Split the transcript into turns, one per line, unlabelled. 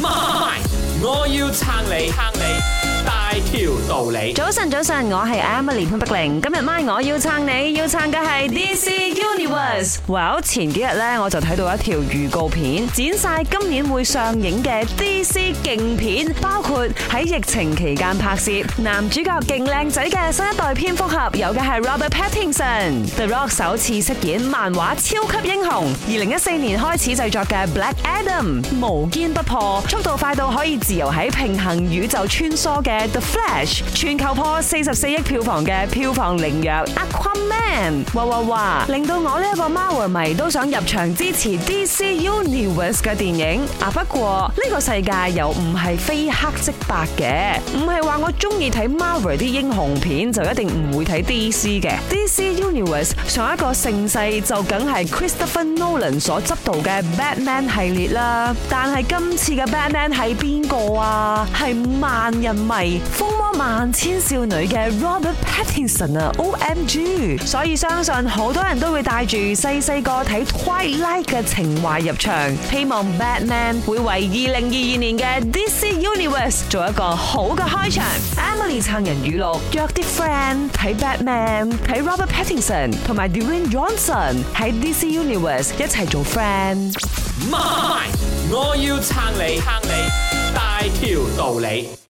My, 我要撑你，撑你。条道理。
早晨，早晨，我系 Emily 潘碧玲。今日晚我要撑你，要撑嘅系 DC Universe。Well，前几日咧我就睇到一条预告片，剪晒今年会上映嘅 DC 劲片，包括喺疫情期间拍摄、男主角劲靓仔嘅新一代蝙蝠侠，有嘅系 Robert Pattinson、The Rock 首次饰演漫画超级英雄。二零一四年开始制作嘅 Black Adam，无坚不破，速度快到可以自由喺平行宇宙穿梭嘅。Flash 全球破四十四亿票房嘅票房零药 a q u a m a n 哇哇哇，令到我呢一个 Marvel 迷都想入场支持 DC Universe 嘅电影。啊，不过呢个世界又唔系非黑即白嘅，唔系话我中意睇 Marvel 啲英雄片就一定唔会睇 DC 嘅。DC Universe 上一个盛世就梗系 Christopher Nolan 所执导嘅 Batman 系列啦，但系今次嘅 Batman 系边个啊？系万人迷。《風魔萬千少女》嘅 Robert Pattinson 啊，OMG！所以相信好多人都会带住细细个睇《w i t e Light》嘅情怀入场，希望 Batman 会为二零二二年嘅 DC Universe 做一个好嘅开场。Emily 撑人语录，约啲 friend 睇 Batman，睇 Robert Pattinson 同埋 Darin Johnson 喺 DC Universe 一齐做 friend。
妈我要撑你，撑你大条道理。